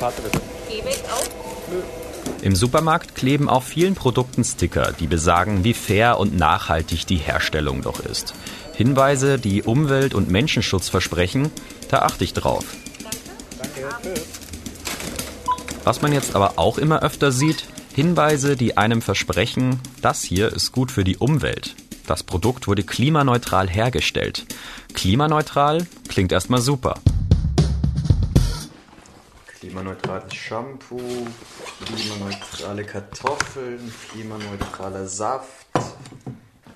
Karte bitte. Gehweg auch? Im Supermarkt kleben auf vielen Produkten Sticker, die besagen, wie fair und nachhaltig die Herstellung doch ist. Hinweise, die Umwelt- und Menschenschutz versprechen, da achte ich drauf. Danke. Was man jetzt aber auch immer öfter sieht, Hinweise, die einem versprechen, das hier ist gut für die Umwelt. Das Produkt wurde klimaneutral hergestellt. Klimaneutral klingt erstmal super. Klimaneutrales Shampoo, klimaneutrale Kartoffeln, klimaneutraler Saft.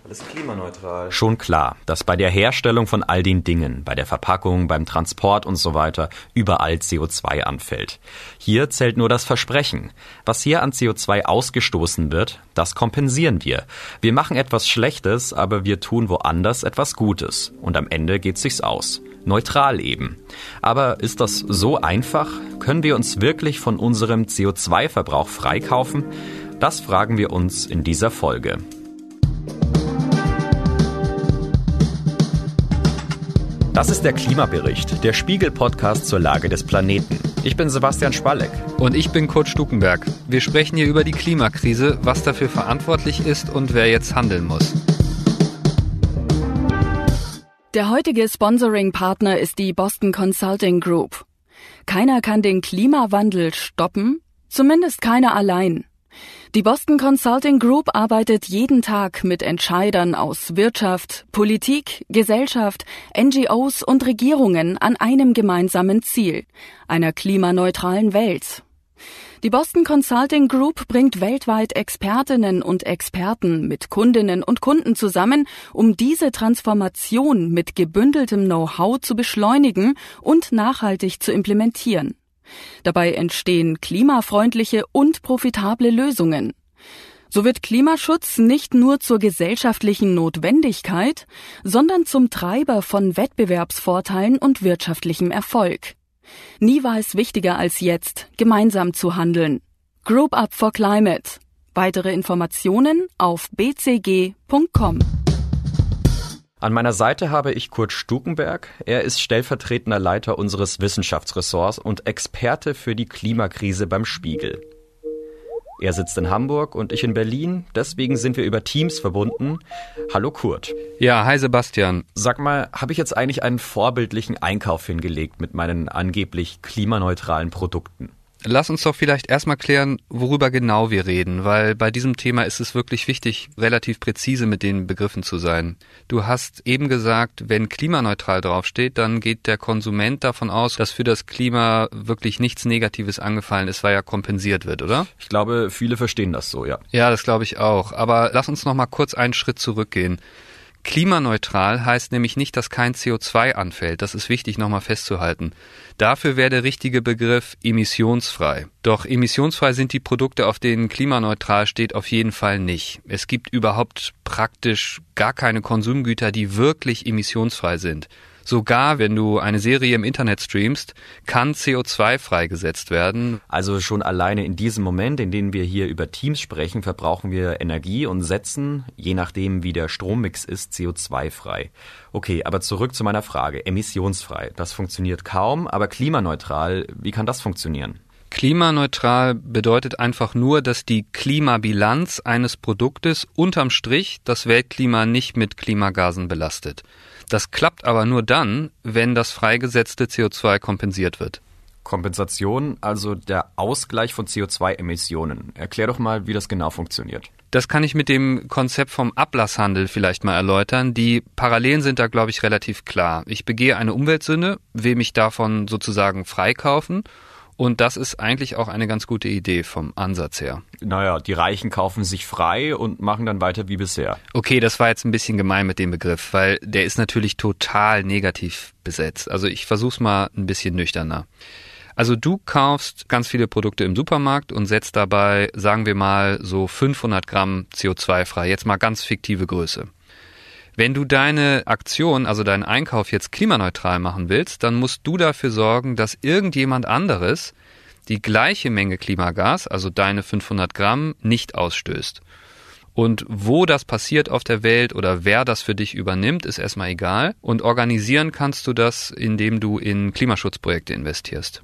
Alles klimaneutral. Schon klar, dass bei der Herstellung von all den Dingen, bei der Verpackung, beim Transport und so weiter, überall CO2 anfällt. Hier zählt nur das Versprechen. Was hier an CO2 ausgestoßen wird, das kompensieren wir. Wir machen etwas Schlechtes, aber wir tun woanders etwas Gutes. Und am Ende geht sich's aus. Neutral eben. Aber ist das so einfach? Können wir uns wirklich von unserem CO2-Verbrauch freikaufen? Das fragen wir uns in dieser Folge. Das ist der Klimabericht, der Spiegel-Podcast zur Lage des Planeten. Ich bin Sebastian Spalleck. Und ich bin Kurt Stukenberg. Wir sprechen hier über die Klimakrise, was dafür verantwortlich ist und wer jetzt handeln muss. Der heutige Sponsoring-Partner ist die Boston Consulting Group. Keiner kann den Klimawandel stoppen, zumindest keiner allein. Die Boston Consulting Group arbeitet jeden Tag mit Entscheidern aus Wirtschaft, Politik, Gesellschaft, NGOs und Regierungen an einem gemeinsamen Ziel, einer klimaneutralen Welt. Die Boston Consulting Group bringt weltweit Expertinnen und Experten mit Kundinnen und Kunden zusammen, um diese Transformation mit gebündeltem Know-how zu beschleunigen und nachhaltig zu implementieren. Dabei entstehen klimafreundliche und profitable Lösungen. So wird Klimaschutz nicht nur zur gesellschaftlichen Notwendigkeit, sondern zum Treiber von Wettbewerbsvorteilen und wirtschaftlichem Erfolg. Nie war es wichtiger als jetzt, gemeinsam zu handeln. Group Up for Climate. Weitere Informationen auf bcg.com. An meiner Seite habe ich Kurt Stukenberg. Er ist stellvertretender Leiter unseres Wissenschaftsressorts und Experte für die Klimakrise beim Spiegel. Er sitzt in Hamburg und ich in Berlin, deswegen sind wir über Teams verbunden. Hallo Kurt. Ja, hi Sebastian. Sag mal, habe ich jetzt eigentlich einen vorbildlichen Einkauf hingelegt mit meinen angeblich klimaneutralen Produkten? Lass uns doch vielleicht erstmal klären, worüber genau wir reden, weil bei diesem Thema ist es wirklich wichtig, relativ präzise mit den Begriffen zu sein. Du hast eben gesagt, wenn klimaneutral draufsteht, dann geht der Konsument davon aus, dass für das Klima wirklich nichts Negatives angefallen ist, weil ja kompensiert wird, oder? Ich glaube, viele verstehen das so, ja. Ja, das glaube ich auch. Aber lass uns noch mal kurz einen Schritt zurückgehen. Klimaneutral heißt nämlich nicht, dass kein CO2 anfällt. Das ist wichtig nochmal festzuhalten. Dafür wäre der richtige Begriff emissionsfrei. Doch emissionsfrei sind die Produkte, auf denen klimaneutral steht, auf jeden Fall nicht. Es gibt überhaupt praktisch gar keine Konsumgüter, die wirklich emissionsfrei sind. Sogar wenn du eine Serie im Internet streamst, kann CO2 freigesetzt werden. Also schon alleine in diesem Moment, in dem wir hier über Teams sprechen, verbrauchen wir Energie und setzen, je nachdem wie der Strommix ist, CO2 frei. Okay, aber zurück zu meiner Frage. Emissionsfrei, das funktioniert kaum, aber klimaneutral, wie kann das funktionieren? Klimaneutral bedeutet einfach nur, dass die Klimabilanz eines Produktes unterm Strich das Weltklima nicht mit Klimagasen belastet. Das klappt aber nur dann, wenn das freigesetzte CO2 kompensiert wird. Kompensation, also der Ausgleich von CO2-Emissionen. Erklär doch mal, wie das genau funktioniert. Das kann ich mit dem Konzept vom Ablasshandel vielleicht mal erläutern. Die Parallelen sind da, glaube ich, relativ klar. Ich begehe eine Umweltsünde, will mich davon sozusagen freikaufen und das ist eigentlich auch eine ganz gute Idee vom Ansatz her. Naja, die Reichen kaufen sich frei und machen dann weiter wie bisher. Okay, das war jetzt ein bisschen gemein mit dem Begriff, weil der ist natürlich total negativ besetzt. Also ich versuch's mal ein bisschen nüchterner. Also du kaufst ganz viele Produkte im Supermarkt und setzt dabei, sagen wir mal, so 500 Gramm CO2 frei. Jetzt mal ganz fiktive Größe. Wenn du deine Aktion, also deinen Einkauf jetzt klimaneutral machen willst, dann musst du dafür sorgen, dass irgendjemand anderes die gleiche Menge Klimagas, also deine 500 Gramm, nicht ausstößt. Und wo das passiert auf der Welt oder wer das für dich übernimmt, ist erstmal egal. Und organisieren kannst du das, indem du in Klimaschutzprojekte investierst.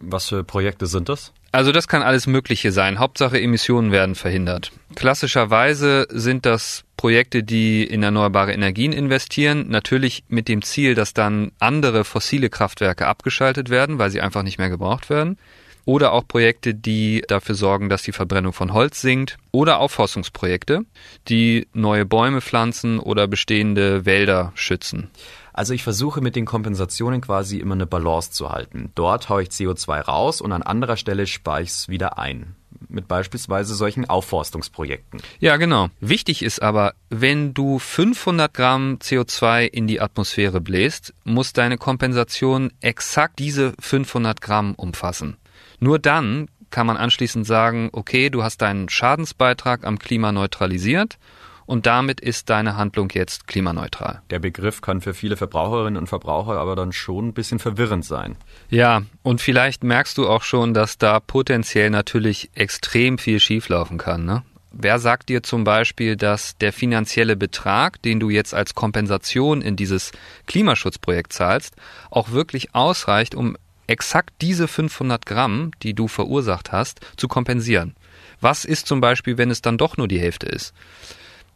Was für Projekte sind das? Also das kann alles Mögliche sein. Hauptsache Emissionen werden verhindert. Klassischerweise sind das Projekte, die in erneuerbare Energien investieren, natürlich mit dem Ziel, dass dann andere fossile Kraftwerke abgeschaltet werden, weil sie einfach nicht mehr gebraucht werden. Oder auch Projekte, die dafür sorgen, dass die Verbrennung von Holz sinkt. Oder Aufforstungsprojekte, die neue Bäume pflanzen oder bestehende Wälder schützen. Also ich versuche mit den Kompensationen quasi immer eine Balance zu halten. Dort haue ich CO2 raus und an anderer Stelle spare ich es wieder ein. Mit beispielsweise solchen Aufforstungsprojekten. Ja, genau. Wichtig ist aber, wenn du 500 Gramm CO2 in die Atmosphäre bläst, muss deine Kompensation exakt diese 500 Gramm umfassen. Nur dann kann man anschließend sagen, okay, du hast deinen Schadensbeitrag am Klima neutralisiert und damit ist deine Handlung jetzt klimaneutral. Der Begriff kann für viele Verbraucherinnen und Verbraucher aber dann schon ein bisschen verwirrend sein. Ja, und vielleicht merkst du auch schon, dass da potenziell natürlich extrem viel schieflaufen kann. Ne? Wer sagt dir zum Beispiel, dass der finanzielle Betrag, den du jetzt als Kompensation in dieses Klimaschutzprojekt zahlst, auch wirklich ausreicht, um exakt diese 500 Gramm, die du verursacht hast, zu kompensieren? Was ist zum Beispiel, wenn es dann doch nur die Hälfte ist?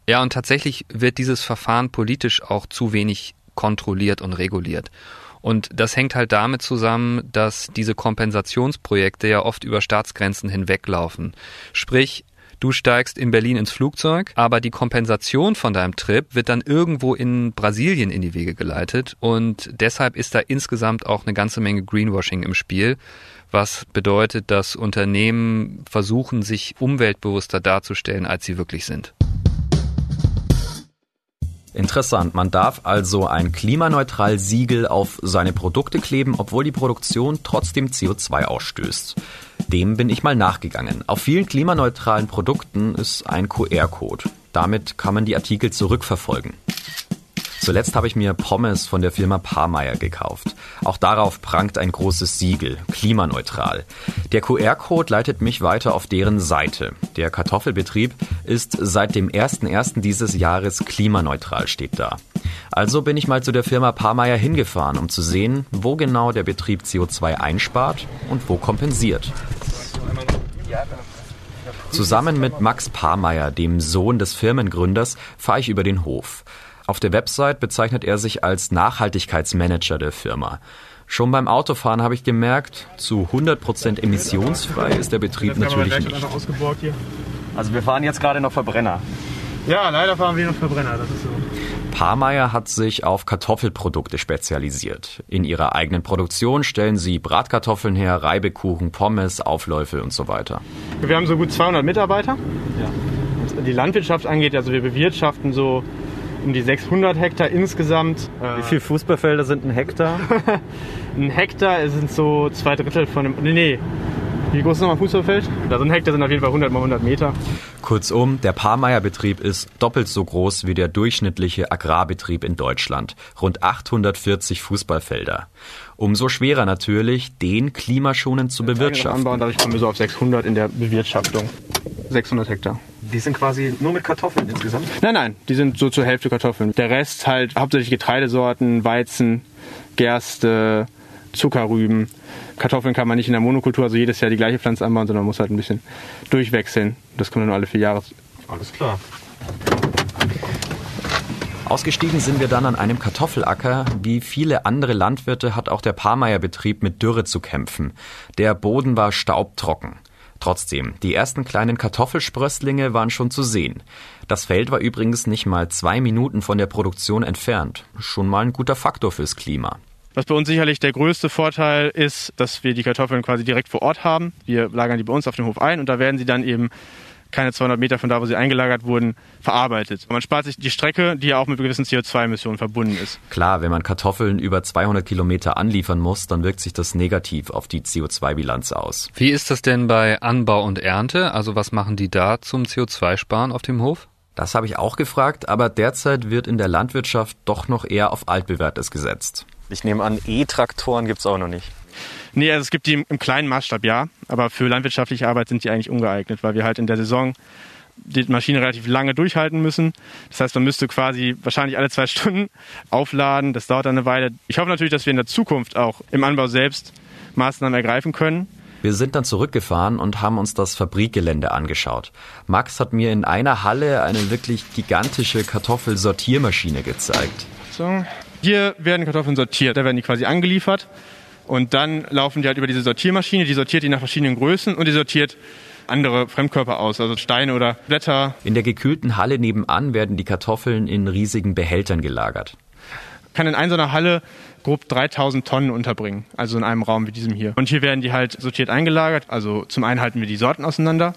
Ja, und tatsächlich wird dieses Verfahren politisch auch zu wenig kontrolliert und reguliert. Und das hängt halt damit zusammen, dass diese Kompensationsprojekte ja oft über Staatsgrenzen hinweglaufen. Sprich, du steigst in Berlin ins Flugzeug, aber die Kompensation von deinem Trip wird dann irgendwo in Brasilien in die Wege geleitet. Und deshalb ist da insgesamt auch eine ganze Menge Greenwashing im Spiel, was bedeutet, dass Unternehmen versuchen, sich umweltbewusster darzustellen, als sie wirklich sind. Interessant, man darf also ein klimaneutral Siegel auf seine Produkte kleben, obwohl die Produktion trotzdem CO2 ausstößt. Dem bin ich mal nachgegangen. Auf vielen klimaneutralen Produkten ist ein QR-Code. Damit kann man die Artikel zurückverfolgen. Zuletzt habe ich mir Pommes von der Firma Parmeier gekauft. Auch darauf prangt ein großes Siegel, klimaneutral. Der QR-Code leitet mich weiter auf deren Seite. Der Kartoffelbetrieb ist seit dem 01.01. dieses Jahres klimaneutral, steht da. Also bin ich mal zu der Firma Parmeier hingefahren, um zu sehen, wo genau der Betrieb CO2 einspart und wo kompensiert. Zusammen mit Max Parmeier, dem Sohn des Firmengründers, fahre ich über den Hof. Auf der Website bezeichnet er sich als Nachhaltigkeitsmanager der Firma. Schon beim Autofahren habe ich gemerkt, zu 100% emissionsfrei ist der Betrieb natürlich nicht. Also wir fahren jetzt gerade noch Verbrenner. Ja, leider fahren wir noch Verbrenner, das ist so. Parmeier hat sich auf Kartoffelprodukte spezialisiert. In ihrer eigenen Produktion stellen sie Bratkartoffeln her, Reibekuchen, Pommes, Aufläufe und so weiter. Wir haben so gut 200 Mitarbeiter. Ja. Was die Landwirtschaft angeht, also wir bewirtschaften so um die 600 Hektar insgesamt. Wie viele Fußballfelder sind ein Hektar? ein Hektar sind so zwei Drittel von dem. Nee, nee. Wie groß ist nochmal ein Fußballfeld? Also ein Hektar sind auf jeden Fall 100 mal 100 Meter. Kurzum, der Parmeier-Betrieb ist doppelt so groß wie der durchschnittliche Agrarbetrieb in Deutschland. Rund 840 Fußballfelder. Umso schwerer natürlich, den klimaschonend zu bewirtschaften. Anbauen, dadurch kommen wir so auf 600 in der Bewirtschaftung. 600 Hektar. Die sind quasi nur mit Kartoffeln insgesamt? Nein, nein, die sind so zur Hälfte Kartoffeln. Der Rest halt hauptsächlich Getreidesorten, Weizen, Gerste, Zuckerrüben. Kartoffeln kann man nicht in der Monokultur, also jedes Jahr die gleiche Pflanze anbauen, sondern man muss halt ein bisschen durchwechseln. Das kommt dann nur alle vier Jahre. Alles klar. Ausgestiegen sind wir dann an einem Kartoffelacker. Wie viele andere Landwirte hat auch der Parmeier-Betrieb mit Dürre zu kämpfen. Der Boden war staubtrocken. Trotzdem, die ersten kleinen Kartoffelsprösslinge waren schon zu sehen. Das Feld war übrigens nicht mal zwei Minuten von der Produktion entfernt. Schon mal ein guter Faktor fürs Klima. Was bei uns sicherlich der größte Vorteil ist, dass wir die Kartoffeln quasi direkt vor Ort haben. Wir lagern die bei uns auf dem Hof ein und da werden sie dann eben keine 200 Meter von da, wo sie eingelagert wurden, verarbeitet. Man spart sich die Strecke, die ja auch mit gewissen CO2-Emissionen verbunden ist. Klar, wenn man Kartoffeln über 200 Kilometer anliefern muss, dann wirkt sich das negativ auf die CO2-Bilanz aus. Wie ist das denn bei Anbau und Ernte? Also was machen die da zum CO2-Sparen auf dem Hof? Das habe ich auch gefragt, aber derzeit wird in der Landwirtschaft doch noch eher auf altbewährtes gesetzt. Ich nehme an, E-Traktoren gibt es auch noch nicht. Nee, also es gibt die im kleinen Maßstab, ja. Aber für landwirtschaftliche Arbeit sind die eigentlich ungeeignet, weil wir halt in der Saison die Maschine relativ lange durchhalten müssen. Das heißt, man müsste quasi wahrscheinlich alle zwei Stunden aufladen. Das dauert dann eine Weile. Ich hoffe natürlich, dass wir in der Zukunft auch im Anbau selbst Maßnahmen ergreifen können. Wir sind dann zurückgefahren und haben uns das Fabrikgelände angeschaut. Max hat mir in einer Halle eine wirklich gigantische Kartoffelsortiermaschine gezeigt. So. Hier werden Kartoffeln sortiert, da werden die quasi angeliefert und dann laufen die halt über diese Sortiermaschine, die sortiert die nach verschiedenen Größen und die sortiert andere Fremdkörper aus, also Steine oder Blätter. In der gekühlten Halle nebenan werden die Kartoffeln in riesigen Behältern gelagert. Kann in einer so einer Halle grob 3000 Tonnen unterbringen, also in einem Raum wie diesem hier. Und hier werden die halt sortiert eingelagert. Also zum einen halten wir die Sorten auseinander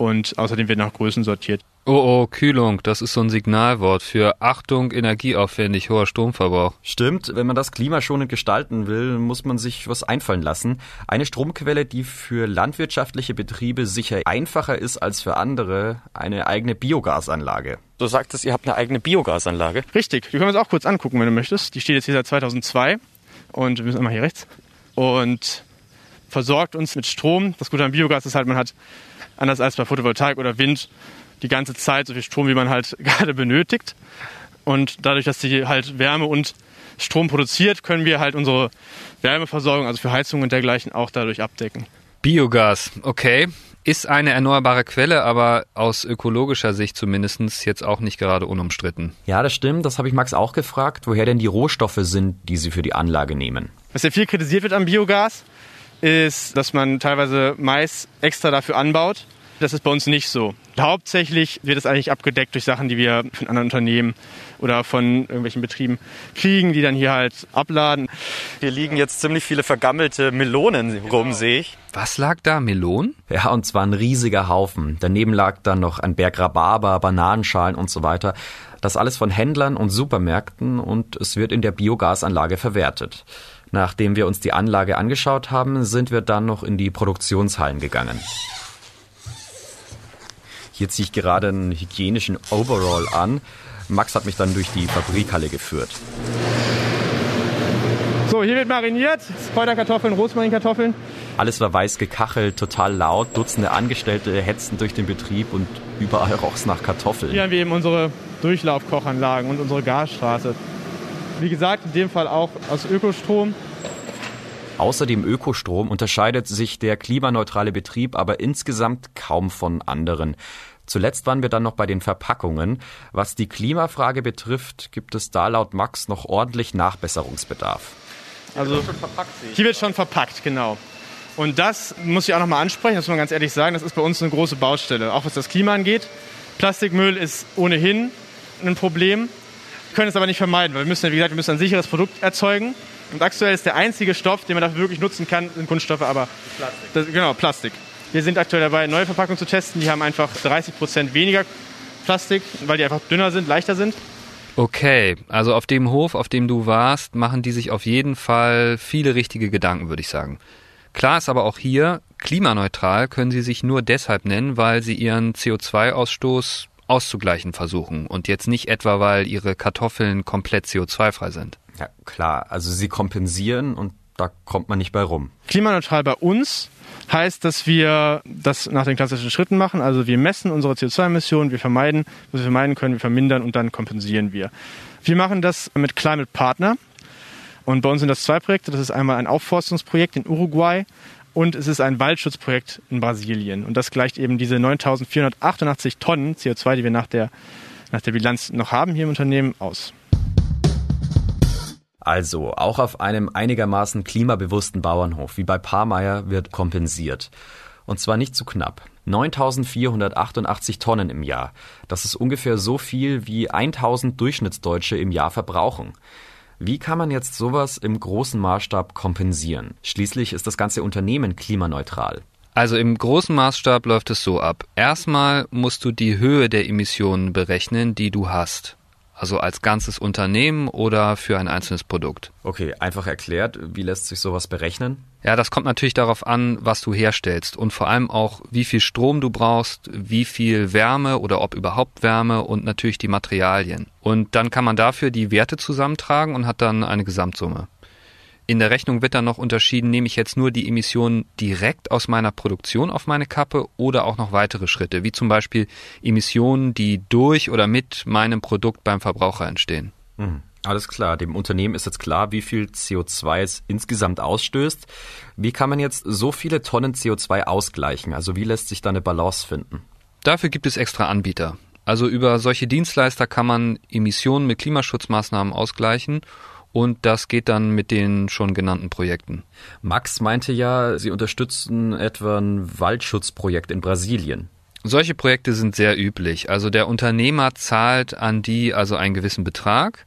und außerdem wird nach Größen sortiert. Oh, oh, Kühlung, das ist so ein Signalwort für Achtung, energieaufwendig, hoher Stromverbrauch. Stimmt, wenn man das klimaschonend gestalten will, muss man sich was einfallen lassen. Eine Stromquelle, die für landwirtschaftliche Betriebe sicher einfacher ist als für andere, eine eigene Biogasanlage. Du sagtest, ihr habt eine eigene Biogasanlage. Richtig, die können wir uns auch kurz angucken, wenn du möchtest. Die steht jetzt hier seit 2002 und wir müssen einmal hier rechts und versorgt uns mit Strom. Das Gute an Biogas ist halt, man hat anders als bei Photovoltaik oder Wind die ganze Zeit so viel Strom, wie man halt gerade benötigt. Und dadurch, dass sie halt Wärme und Strom produziert, können wir halt unsere Wärmeversorgung, also für Heizung und dergleichen, auch dadurch abdecken. Biogas, okay. Ist eine erneuerbare Quelle, aber aus ökologischer Sicht zumindest jetzt auch nicht gerade unumstritten. Ja, das stimmt. Das habe ich Max auch gefragt, woher denn die Rohstoffe sind, die sie für die Anlage nehmen. Was ja viel kritisiert wird am Biogas, ist, dass man teilweise Mais extra dafür anbaut. Das ist bei uns nicht so. Hauptsächlich wird es eigentlich abgedeckt durch Sachen, die wir von anderen Unternehmen oder von irgendwelchen Betrieben kriegen, die dann hier halt abladen. Hier liegen jetzt ziemlich viele vergammelte Melonen rum, sehe ich. Was lag da? Melonen? Ja, und zwar ein riesiger Haufen. Daneben lag dann noch ein Berg Rhabarber, Bananenschalen und so weiter. Das alles von Händlern und Supermärkten und es wird in der Biogasanlage verwertet. Nachdem wir uns die Anlage angeschaut haben, sind wir dann noch in die Produktionshallen gegangen. Hier ziehe ich gerade einen hygienischen Overall an. Max hat mich dann durch die Fabrikhalle geführt. So, hier wird mariniert. Kräuterkartoffeln, Rosmarinkartoffeln. Alles war weiß gekachelt, total laut. Dutzende Angestellte hetzten durch den Betrieb und überall roch es nach Kartoffeln. Hier haben wir eben unsere Durchlaufkochanlagen und unsere Gasstraße. Wie gesagt, in dem Fall auch aus Ökostrom. Außer dem Ökostrom unterscheidet sich der klimaneutrale Betrieb aber insgesamt kaum von anderen. Zuletzt waren wir dann noch bei den Verpackungen. Was die Klimafrage betrifft, gibt es da laut Max noch ordentlich Nachbesserungsbedarf. Also hier wird schon verpackt, genau. Und das muss ich auch nochmal ansprechen, das muss man ganz ehrlich sagen, das ist bei uns eine große Baustelle, auch was das Klima angeht. Plastikmüll ist ohnehin ein Problem, können es aber nicht vermeiden, weil wir müssen, wie gesagt, wir müssen ein sicheres Produkt erzeugen. Und aktuell ist der einzige Stoff, den man dafür wirklich nutzen kann, sind Kunststoffe, aber Plastik. Das, genau, Plastik. Wir sind aktuell dabei, neue Verpackungen zu testen. Die haben einfach 30 Prozent weniger Plastik, weil die einfach dünner sind, leichter sind. Okay, also auf dem Hof, auf dem du warst, machen die sich auf jeden Fall viele richtige Gedanken, würde ich sagen. Klar ist aber auch hier, klimaneutral können sie sich nur deshalb nennen, weil sie ihren CO2-Ausstoß auszugleichen versuchen und jetzt nicht etwa, weil ihre Kartoffeln komplett CO2-frei sind. Ja, klar, also sie kompensieren und da kommt man nicht bei rum. Klimaneutral bei uns heißt, dass wir das nach den klassischen Schritten machen. Also wir messen unsere CO2-Emissionen, wir vermeiden, was wir vermeiden können, wir vermindern und dann kompensieren wir. Wir machen das mit Climate Partner. Und bei uns sind das zwei Projekte. Das ist einmal ein Aufforstungsprojekt in Uruguay und es ist ein Waldschutzprojekt in Brasilien. Und das gleicht eben diese 9488 Tonnen CO2, die wir nach der, nach der Bilanz noch haben hier im Unternehmen, aus. Also, auch auf einem einigermaßen klimabewussten Bauernhof wie bei Parmeier wird kompensiert. Und zwar nicht zu knapp. 9488 Tonnen im Jahr. Das ist ungefähr so viel wie 1000 Durchschnittsdeutsche im Jahr verbrauchen. Wie kann man jetzt sowas im großen Maßstab kompensieren? Schließlich ist das ganze Unternehmen klimaneutral. Also im großen Maßstab läuft es so ab. Erstmal musst du die Höhe der Emissionen berechnen, die du hast. Also als ganzes Unternehmen oder für ein einzelnes Produkt. Okay, einfach erklärt, wie lässt sich sowas berechnen? Ja, das kommt natürlich darauf an, was du herstellst und vor allem auch, wie viel Strom du brauchst, wie viel Wärme oder ob überhaupt Wärme und natürlich die Materialien. Und dann kann man dafür die Werte zusammentragen und hat dann eine Gesamtsumme. In der Rechnung wird dann noch unterschieden, nehme ich jetzt nur die Emissionen direkt aus meiner Produktion auf meine Kappe oder auch noch weitere Schritte, wie zum Beispiel Emissionen, die durch oder mit meinem Produkt beim Verbraucher entstehen. Mhm. Alles klar, dem Unternehmen ist jetzt klar, wie viel CO2 es insgesamt ausstößt. Wie kann man jetzt so viele Tonnen CO2 ausgleichen? Also wie lässt sich da eine Balance finden? Dafür gibt es extra Anbieter. Also über solche Dienstleister kann man Emissionen mit Klimaschutzmaßnahmen ausgleichen und das geht dann mit den schon genannten Projekten. Max meinte ja, Sie unterstützen etwa ein Waldschutzprojekt in Brasilien. Solche Projekte sind sehr üblich. Also der Unternehmer zahlt an die also einen gewissen Betrag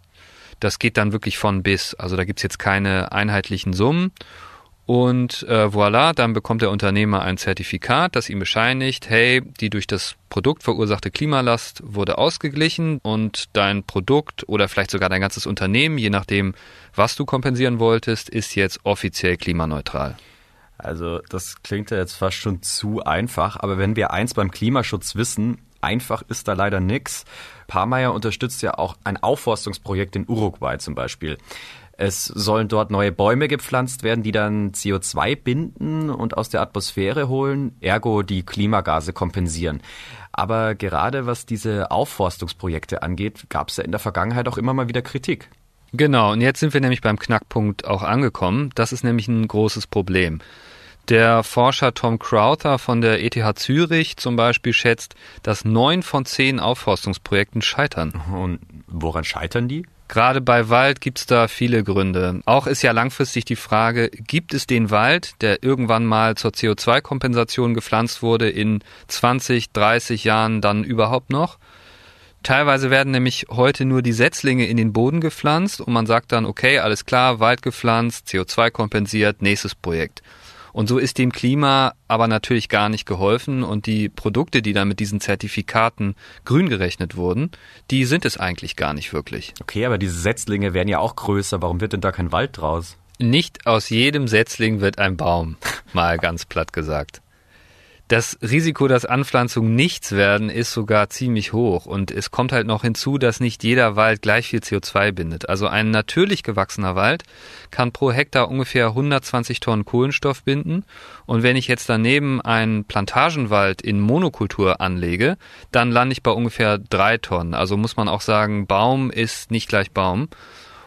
das geht dann wirklich von bis. Also da gibt's jetzt keine einheitlichen Summen. Und äh, voilà, dann bekommt der Unternehmer ein Zertifikat, das ihm bescheinigt, hey, die durch das Produkt verursachte Klimalast wurde ausgeglichen und dein Produkt oder vielleicht sogar dein ganzes Unternehmen, je nachdem, was du kompensieren wolltest, ist jetzt offiziell klimaneutral. Also das klingt ja jetzt fast schon zu einfach, aber wenn wir eins beim Klimaschutz wissen, einfach ist da leider nix. Parmeyer unterstützt ja auch ein Aufforstungsprojekt in Uruguay zum Beispiel. Es sollen dort neue Bäume gepflanzt werden, die dann CO2 binden und aus der Atmosphäre holen, ergo die Klimagase kompensieren. Aber gerade was diese Aufforstungsprojekte angeht, gab es ja in der Vergangenheit auch immer mal wieder Kritik. Genau, und jetzt sind wir nämlich beim Knackpunkt auch angekommen. Das ist nämlich ein großes Problem. Der Forscher Tom Crowther von der ETH Zürich zum Beispiel schätzt, dass neun von zehn Aufforstungsprojekten scheitern. Und woran scheitern die? Gerade bei Wald gibt es da viele Gründe. Auch ist ja langfristig die Frage, gibt es den Wald, der irgendwann mal zur CO2-Kompensation gepflanzt wurde, in 20, 30 Jahren dann überhaupt noch? Teilweise werden nämlich heute nur die Setzlinge in den Boden gepflanzt und man sagt dann, okay, alles klar, Wald gepflanzt, CO2 kompensiert, nächstes Projekt. Und so ist dem Klima aber natürlich gar nicht geholfen und die Produkte, die dann mit diesen Zertifikaten grün gerechnet wurden, die sind es eigentlich gar nicht wirklich. Okay, aber diese Setzlinge werden ja auch größer. Warum wird denn da kein Wald draus? Nicht aus jedem Setzling wird ein Baum, mal ganz platt gesagt. Das Risiko, dass Anpflanzungen nichts werden, ist sogar ziemlich hoch. Und es kommt halt noch hinzu, dass nicht jeder Wald gleich viel CO2 bindet. Also ein natürlich gewachsener Wald kann pro Hektar ungefähr 120 Tonnen Kohlenstoff binden. Und wenn ich jetzt daneben einen Plantagenwald in Monokultur anlege, dann lande ich bei ungefähr drei Tonnen. Also muss man auch sagen, Baum ist nicht gleich Baum.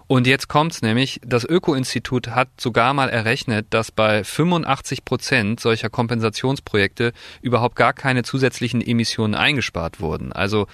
Und jetzt kommt's nämlich, das Öko-Institut hat sogar mal errechnet, dass bei 85 Prozent solcher Kompensationsprojekte überhaupt gar keine zusätzlichen Emissionen eingespart wurden. Also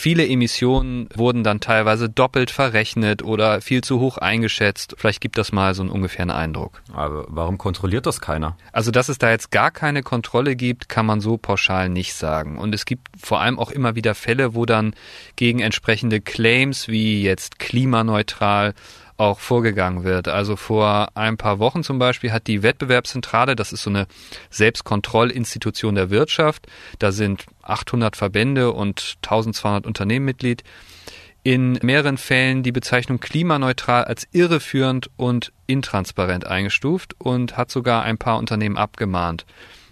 Viele Emissionen wurden dann teilweise doppelt verrechnet oder viel zu hoch eingeschätzt. Vielleicht gibt das mal so einen ungefähren Eindruck. Aber warum kontrolliert das keiner? Also, dass es da jetzt gar keine Kontrolle gibt, kann man so pauschal nicht sagen. Und es gibt vor allem auch immer wieder Fälle, wo dann gegen entsprechende Claims wie jetzt klimaneutral auch vorgegangen wird. Also vor ein paar Wochen zum Beispiel hat die Wettbewerbszentrale, das ist so eine Selbstkontrollinstitution der Wirtschaft, da sind 800 Verbände und 1200 Unternehmen Mitglied, in mehreren Fällen die Bezeichnung klimaneutral als irreführend und intransparent eingestuft und hat sogar ein paar Unternehmen abgemahnt.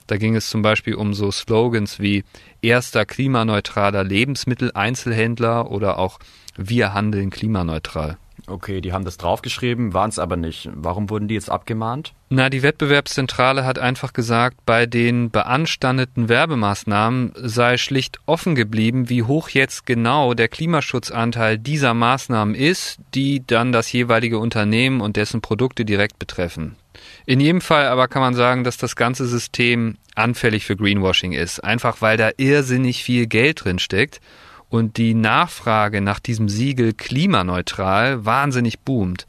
Da ging es zum Beispiel um so Slogans wie erster klimaneutraler Lebensmitteleinzelhändler oder auch wir handeln klimaneutral. Okay, die haben das draufgeschrieben, waren es aber nicht. Warum wurden die jetzt abgemahnt? Na, die Wettbewerbszentrale hat einfach gesagt, bei den beanstandeten Werbemaßnahmen sei schlicht offen geblieben, wie hoch jetzt genau der Klimaschutzanteil dieser Maßnahmen ist, die dann das jeweilige Unternehmen und dessen Produkte direkt betreffen. In jedem Fall aber kann man sagen, dass das ganze System anfällig für Greenwashing ist, einfach weil da irrsinnig viel Geld drin steckt und die Nachfrage nach diesem Siegel klimaneutral wahnsinnig boomt.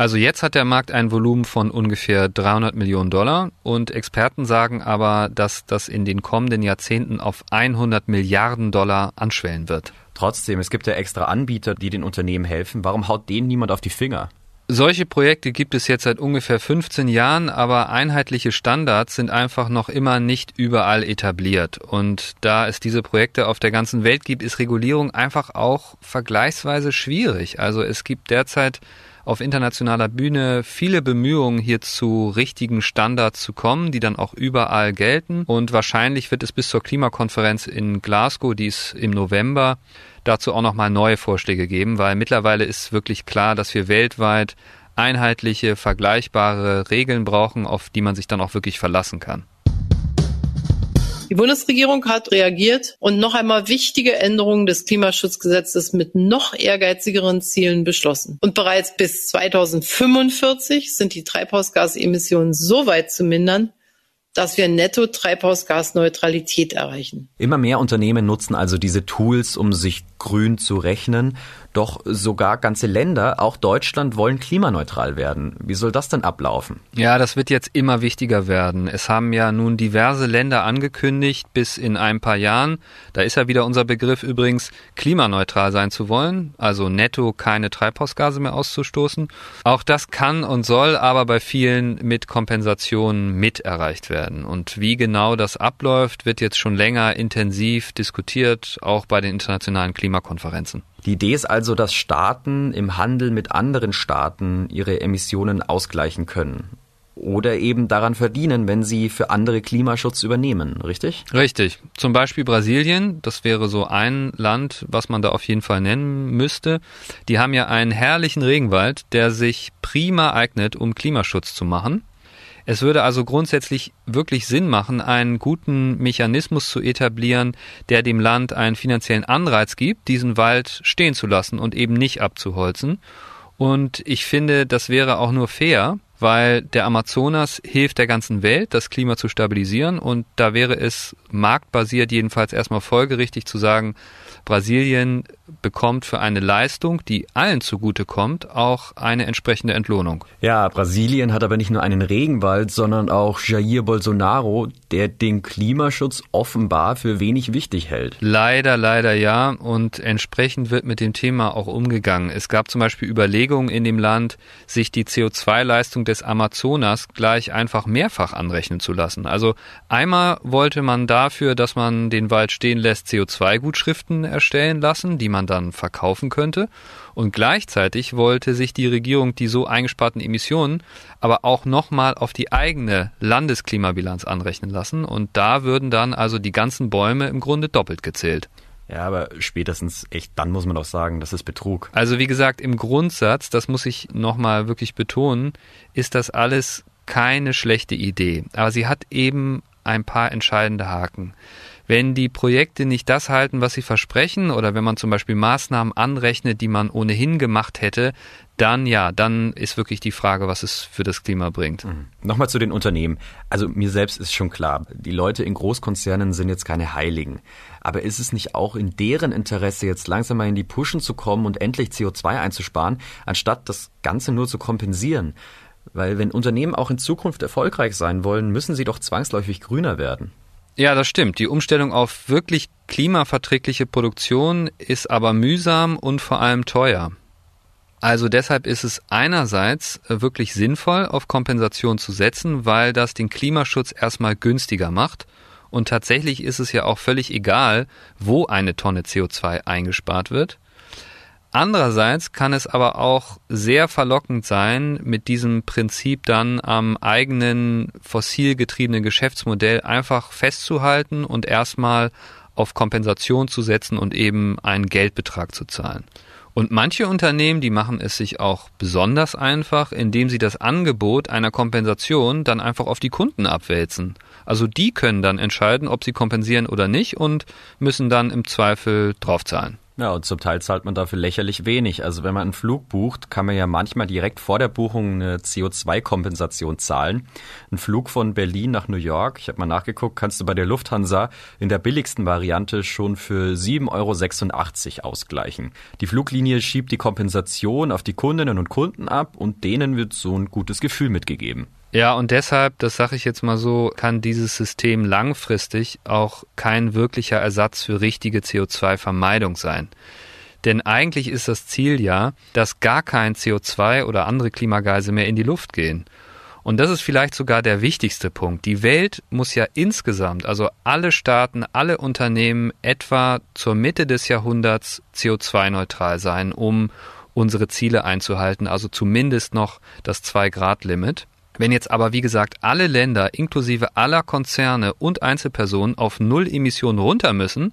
Also jetzt hat der Markt ein Volumen von ungefähr 300 Millionen Dollar und Experten sagen aber, dass das in den kommenden Jahrzehnten auf 100 Milliarden Dollar anschwellen wird. Trotzdem, es gibt ja extra Anbieter, die den Unternehmen helfen. Warum haut denen niemand auf die Finger? Solche Projekte gibt es jetzt seit ungefähr 15 Jahren, aber einheitliche Standards sind einfach noch immer nicht überall etabliert. Und da es diese Projekte auf der ganzen Welt gibt, ist Regulierung einfach auch vergleichsweise schwierig. Also es gibt derzeit auf internationaler Bühne viele Bemühungen, hier zu richtigen Standards zu kommen, die dann auch überall gelten. Und wahrscheinlich wird es bis zur Klimakonferenz in Glasgow, die ist im November, dazu auch nochmal neue Vorschläge geben, weil mittlerweile ist wirklich klar, dass wir weltweit einheitliche, vergleichbare Regeln brauchen, auf die man sich dann auch wirklich verlassen kann. Die Bundesregierung hat reagiert und noch einmal wichtige Änderungen des Klimaschutzgesetzes mit noch ehrgeizigeren Zielen beschlossen. Und bereits bis 2045 sind die Treibhausgasemissionen so weit zu mindern, dass wir Netto-Treibhausgasneutralität erreichen. Immer mehr Unternehmen nutzen also diese Tools, um sich grün zu rechnen. Doch sogar ganze Länder, auch Deutschland, wollen klimaneutral werden. Wie soll das denn ablaufen? Ja, das wird jetzt immer wichtiger werden. Es haben ja nun diverse Länder angekündigt, bis in ein paar Jahren, da ist ja wieder unser Begriff übrigens, klimaneutral sein zu wollen, also netto keine Treibhausgase mehr auszustoßen. Auch das kann und soll aber bei vielen mit Kompensationen mit erreicht werden. Und wie genau das abläuft, wird jetzt schon länger intensiv diskutiert, auch bei den internationalen Klimakonferenzen. Die Idee ist also, dass Staaten im Handel mit anderen Staaten ihre Emissionen ausgleichen können. Oder eben daran verdienen, wenn sie für andere Klimaschutz übernehmen, richtig? Richtig. Zum Beispiel Brasilien, das wäre so ein Land, was man da auf jeden Fall nennen müsste. Die haben ja einen herrlichen Regenwald, der sich prima eignet, um Klimaschutz zu machen. Es würde also grundsätzlich wirklich Sinn machen, einen guten Mechanismus zu etablieren, der dem Land einen finanziellen Anreiz gibt, diesen Wald stehen zu lassen und eben nicht abzuholzen. Und ich finde, das wäre auch nur fair, weil der Amazonas hilft der ganzen Welt, das Klima zu stabilisieren und da wäre es marktbasiert jedenfalls erstmal folgerichtig zu sagen, Brasilien bekommt für eine Leistung, die allen zugutekommt, auch eine entsprechende Entlohnung. Ja, Brasilien hat aber nicht nur einen Regenwald, sondern auch Jair Bolsonaro, der den Klimaschutz offenbar für wenig wichtig hält. Leider, leider ja. Und entsprechend wird mit dem Thema auch umgegangen. Es gab zum Beispiel Überlegungen in dem Land, sich die CO2-Leistung des Amazonas gleich einfach mehrfach anrechnen zu lassen. Also einmal wollte man dafür, dass man den Wald stehen lässt, CO2-Gutschriften erstellen lassen, die man dann verkaufen könnte. Und gleichzeitig wollte sich die Regierung die so eingesparten Emissionen aber auch nochmal auf die eigene Landesklimabilanz anrechnen lassen. Und da würden dann also die ganzen Bäume im Grunde doppelt gezählt. Ja, aber spätestens echt, dann muss man doch sagen, das ist Betrug. Also wie gesagt, im Grundsatz, das muss ich nochmal wirklich betonen, ist das alles keine schlechte Idee. Aber sie hat eben ein paar entscheidende Haken. Wenn die Projekte nicht das halten, was sie versprechen, oder wenn man zum Beispiel Maßnahmen anrechnet, die man ohnehin gemacht hätte, dann ja, dann ist wirklich die Frage, was es für das Klima bringt. Mhm. Nochmal zu den Unternehmen. Also mir selbst ist schon klar, die Leute in Großkonzernen sind jetzt keine Heiligen. Aber ist es nicht auch in deren Interesse, jetzt langsam mal in die Pushen zu kommen und endlich CO2 einzusparen, anstatt das Ganze nur zu kompensieren? Weil wenn Unternehmen auch in Zukunft erfolgreich sein wollen, müssen sie doch zwangsläufig grüner werden. Ja, das stimmt. Die Umstellung auf wirklich klimaverträgliche Produktion ist aber mühsam und vor allem teuer. Also deshalb ist es einerseits wirklich sinnvoll, auf Kompensation zu setzen, weil das den Klimaschutz erstmal günstiger macht. Und tatsächlich ist es ja auch völlig egal, wo eine Tonne CO2 eingespart wird. Andererseits kann es aber auch sehr verlockend sein, mit diesem Prinzip dann am eigenen fossil getriebenen Geschäftsmodell einfach festzuhalten und erstmal auf Kompensation zu setzen und eben einen Geldbetrag zu zahlen. Und manche Unternehmen, die machen es sich auch besonders einfach, indem sie das Angebot einer Kompensation dann einfach auf die Kunden abwälzen. Also die können dann entscheiden, ob sie kompensieren oder nicht und müssen dann im Zweifel draufzahlen. Ja, und zum Teil zahlt man dafür lächerlich wenig. Also wenn man einen Flug bucht, kann man ja manchmal direkt vor der Buchung eine CO2-Kompensation zahlen. Ein Flug von Berlin nach New York, ich habe mal nachgeguckt, kannst du bei der Lufthansa in der billigsten Variante schon für 7,86 Euro ausgleichen. Die Fluglinie schiebt die Kompensation auf die Kundinnen und Kunden ab und denen wird so ein gutes Gefühl mitgegeben. Ja, und deshalb, das sage ich jetzt mal so, kann dieses System langfristig auch kein wirklicher Ersatz für richtige CO2-Vermeidung sein. Denn eigentlich ist das Ziel ja, dass gar kein CO2 oder andere Klimagase mehr in die Luft gehen. Und das ist vielleicht sogar der wichtigste Punkt. Die Welt muss ja insgesamt, also alle Staaten, alle Unternehmen etwa zur Mitte des Jahrhunderts CO2-neutral sein, um unsere Ziele einzuhalten, also zumindest noch das 2-Grad-Limit. Wenn jetzt aber, wie gesagt, alle Länder inklusive aller Konzerne und Einzelpersonen auf Null Emissionen runter müssen,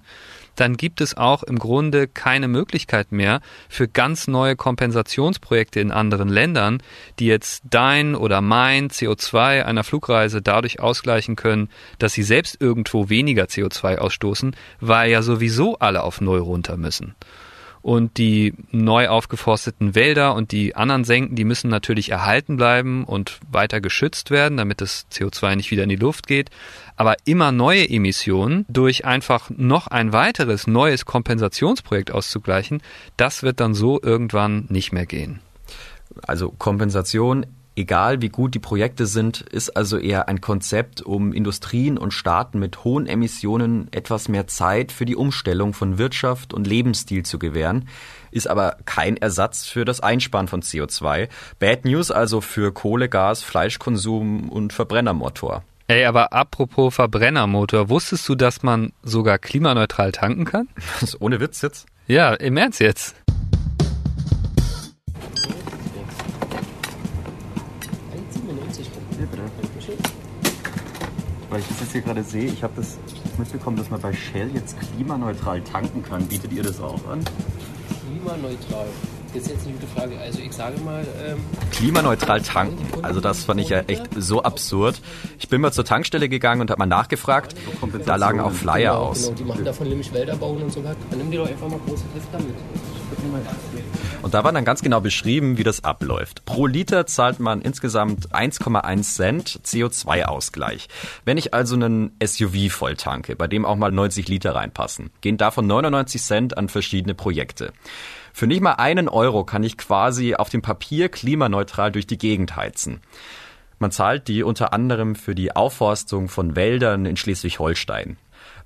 dann gibt es auch im Grunde keine Möglichkeit mehr für ganz neue Kompensationsprojekte in anderen Ländern, die jetzt dein oder mein CO2 einer Flugreise dadurch ausgleichen können, dass sie selbst irgendwo weniger CO2 ausstoßen, weil ja sowieso alle auf Null runter müssen. Und die neu aufgeforsteten Wälder und die anderen Senken, die müssen natürlich erhalten bleiben und weiter geschützt werden, damit das CO2 nicht wieder in die Luft geht. Aber immer neue Emissionen durch einfach noch ein weiteres neues Kompensationsprojekt auszugleichen, das wird dann so irgendwann nicht mehr gehen. Also Kompensation egal wie gut die Projekte sind, ist also eher ein Konzept, um Industrien und Staaten mit hohen Emissionen etwas mehr Zeit für die Umstellung von Wirtschaft und Lebensstil zu gewähren, ist aber kein Ersatz für das Einsparen von CO2. Bad News also für Kohle, Gas, Fleischkonsum und Verbrennermotor. Ey, aber apropos Verbrennermotor, wusstest du, dass man sogar klimaneutral tanken kann? Ohne Witz jetzt? Ja, im Ernst jetzt. Weil ich das jetzt hier gerade sehe, ich habe das mitbekommen, dass man bei Shell jetzt klimaneutral tanken kann. Bietet ihr das auch an? Klimaneutral. Das ist jetzt eine gute Frage. Also ich sage mal... Ähm Klimaneutral tanken, also das fand ich ja echt so absurd. Ich bin mal zur Tankstelle gegangen und habe mal nachgefragt. Da lagen auch Flyer genau, aus. Genau, die machen davon nämlich Wälder bauen und so was. Dann nimm dir doch einfach mal große Hefter mit. Und da war dann ganz genau beschrieben, wie das abläuft. Pro Liter zahlt man insgesamt 1,1 Cent CO2-Ausgleich. Wenn ich also einen SUV voll tanke, bei dem auch mal 90 Liter reinpassen, gehen davon 99 Cent an verschiedene Projekte. Für nicht mal einen Euro kann ich quasi auf dem Papier klimaneutral durch die Gegend heizen. Man zahlt die unter anderem für die Aufforstung von Wäldern in Schleswig-Holstein.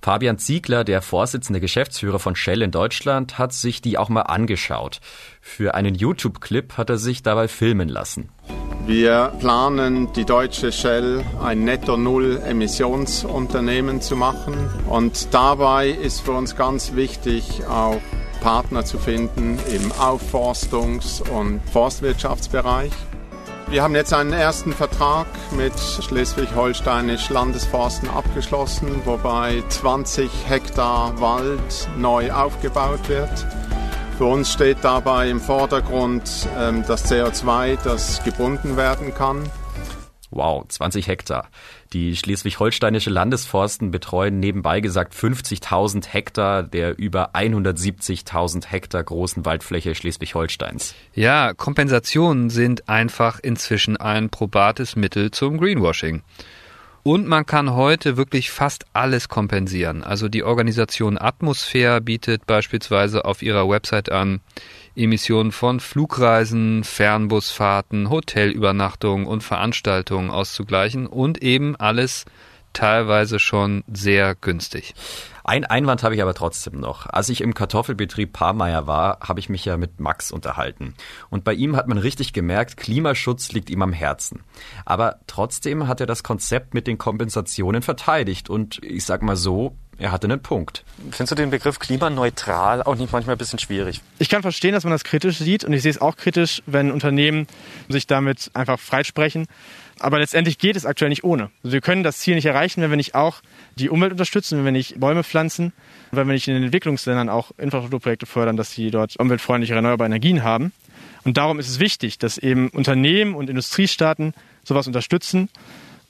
Fabian Ziegler, der Vorsitzende Geschäftsführer von Shell in Deutschland, hat sich die auch mal angeschaut. Für einen YouTube-Clip hat er sich dabei filmen lassen. Wir planen, die deutsche Shell ein Netto-Null-Emissionsunternehmen zu machen. Und dabei ist für uns ganz wichtig, auch Partner zu finden im Aufforstungs- und Forstwirtschaftsbereich. Wir haben jetzt einen ersten Vertrag mit Schleswig-Holsteinisch Landesforsten abgeschlossen, wobei 20 Hektar Wald neu aufgebaut wird. Für uns steht dabei im Vordergrund ähm, das CO2, das gebunden werden kann. Wow, 20 Hektar. Die schleswig-holsteinische Landesforsten betreuen nebenbei gesagt 50.000 Hektar der über 170.000 Hektar großen Waldfläche Schleswig-Holsteins. Ja, Kompensationen sind einfach inzwischen ein probates Mittel zum Greenwashing. Und man kann heute wirklich fast alles kompensieren. Also die Organisation Atmosphäre bietet beispielsweise auf ihrer Website an, Emissionen von Flugreisen, Fernbusfahrten, Hotelübernachtungen und Veranstaltungen auszugleichen und eben alles teilweise schon sehr günstig. Ein Einwand habe ich aber trotzdem noch. Als ich im Kartoffelbetrieb Parmeier war, habe ich mich ja mit Max unterhalten. Und bei ihm hat man richtig gemerkt, Klimaschutz liegt ihm am Herzen. Aber trotzdem hat er das Konzept mit den Kompensationen verteidigt. Und ich sag mal so, er hatte einen Punkt. Findest du den Begriff klimaneutral auch nicht manchmal ein bisschen schwierig? Ich kann verstehen, dass man das kritisch sieht und ich sehe es auch kritisch, wenn Unternehmen sich damit einfach freisprechen. Aber letztendlich geht es aktuell nicht ohne. Also wir können das Ziel nicht erreichen, wenn wir nicht auch die Umwelt unterstützen, wenn wir nicht Bäume pflanzen, wenn wir nicht in den Entwicklungsländern auch Infrastrukturprojekte fördern, dass sie dort umweltfreundliche erneuerbare Energien haben. Und darum ist es wichtig, dass eben Unternehmen und Industriestaaten sowas unterstützen.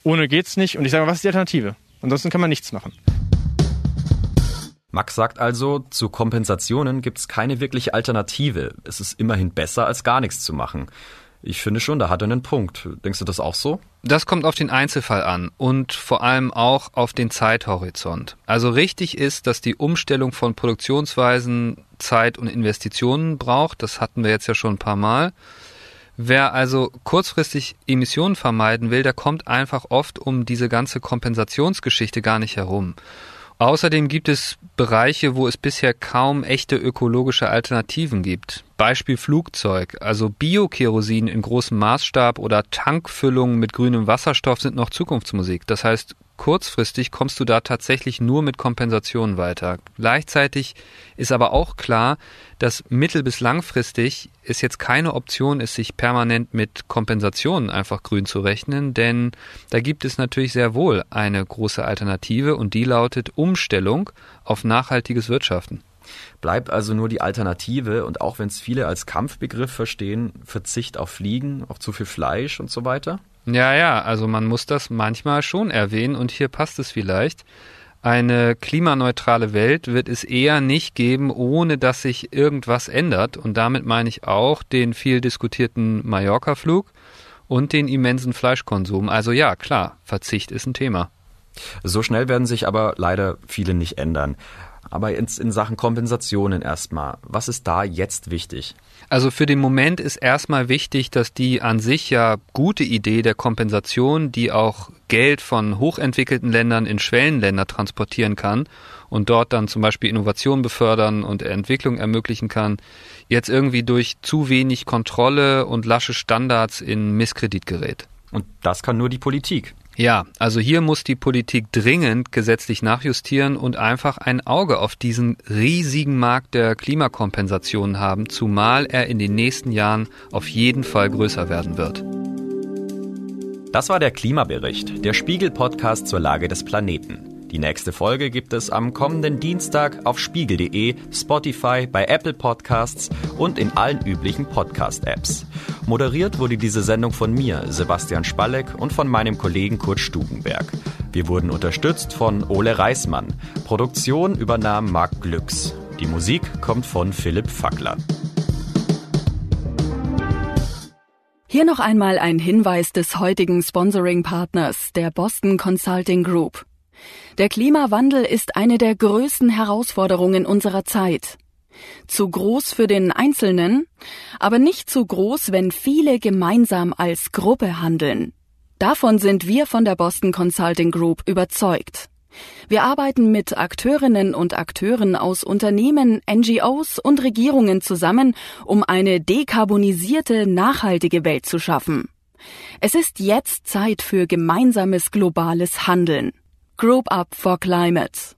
Ohne geht's nicht. Und ich sage, was ist die Alternative? Ansonsten kann man nichts machen. Max sagt also, zu Kompensationen gibt es keine wirkliche Alternative. Es ist immerhin besser, als gar nichts zu machen. Ich finde schon, da hat er einen Punkt. Denkst du das auch so? Das kommt auf den Einzelfall an und vor allem auch auf den Zeithorizont. Also richtig ist, dass die Umstellung von Produktionsweisen Zeit und Investitionen braucht. Das hatten wir jetzt ja schon ein paar Mal. Wer also kurzfristig Emissionen vermeiden will, der kommt einfach oft um diese ganze Kompensationsgeschichte gar nicht herum. Außerdem gibt es Bereiche, wo es bisher kaum echte ökologische Alternativen gibt. Beispiel Flugzeug, also Biokerosin in großem Maßstab oder Tankfüllungen mit grünem Wasserstoff sind noch Zukunftsmusik. Das heißt, kurzfristig kommst du da tatsächlich nur mit Kompensationen weiter. Gleichzeitig ist aber auch klar, dass mittel- bis langfristig es jetzt keine Option ist, sich permanent mit Kompensationen einfach grün zu rechnen, denn da gibt es natürlich sehr wohl eine große Alternative und die lautet Umstellung auf nachhaltiges Wirtschaften. Bleibt also nur die Alternative und auch wenn es viele als Kampfbegriff verstehen, Verzicht auf Fliegen, auf zu viel Fleisch und so weiter? Ja, ja, also man muss das manchmal schon erwähnen und hier passt es vielleicht. Eine klimaneutrale Welt wird es eher nicht geben, ohne dass sich irgendwas ändert. Und damit meine ich auch den viel diskutierten Mallorca-Flug und den immensen Fleischkonsum. Also ja, klar, Verzicht ist ein Thema. So schnell werden sich aber leider viele nicht ändern. Aber in, in Sachen Kompensationen erstmal, was ist da jetzt wichtig? Also für den Moment ist erstmal wichtig, dass die an sich ja gute Idee der Kompensation, die auch Geld von hochentwickelten Ländern in Schwellenländer transportieren kann und dort dann zum Beispiel Innovation befördern und Entwicklung ermöglichen kann, jetzt irgendwie durch zu wenig Kontrolle und lasche Standards in Misskredit gerät. Und das kann nur die Politik. Ja, also hier muss die Politik dringend gesetzlich nachjustieren und einfach ein Auge auf diesen riesigen Markt der Klimakompensation haben, zumal er in den nächsten Jahren auf jeden Fall größer werden wird. Das war der Klimabericht, der Spiegel-Podcast zur Lage des Planeten. Die nächste Folge gibt es am kommenden Dienstag auf spiegel.de, Spotify, bei Apple Podcasts und in allen üblichen Podcast-Apps. Moderiert wurde diese Sendung von mir, Sebastian Spalleck, und von meinem Kollegen Kurt Stubenberg. Wir wurden unterstützt von Ole Reismann. Produktion übernahm Marc Glücks. Die Musik kommt von Philipp Fackler. Hier noch einmal ein Hinweis des heutigen Sponsoring-Partners, der Boston Consulting Group. Der Klimawandel ist eine der größten Herausforderungen unserer Zeit. Zu groß für den Einzelnen, aber nicht zu groß, wenn viele gemeinsam als Gruppe handeln. Davon sind wir von der Boston Consulting Group überzeugt. Wir arbeiten mit Akteurinnen und Akteuren aus Unternehmen, NGOs und Regierungen zusammen, um eine dekarbonisierte, nachhaltige Welt zu schaffen. Es ist jetzt Zeit für gemeinsames globales Handeln. Group Up for Climate.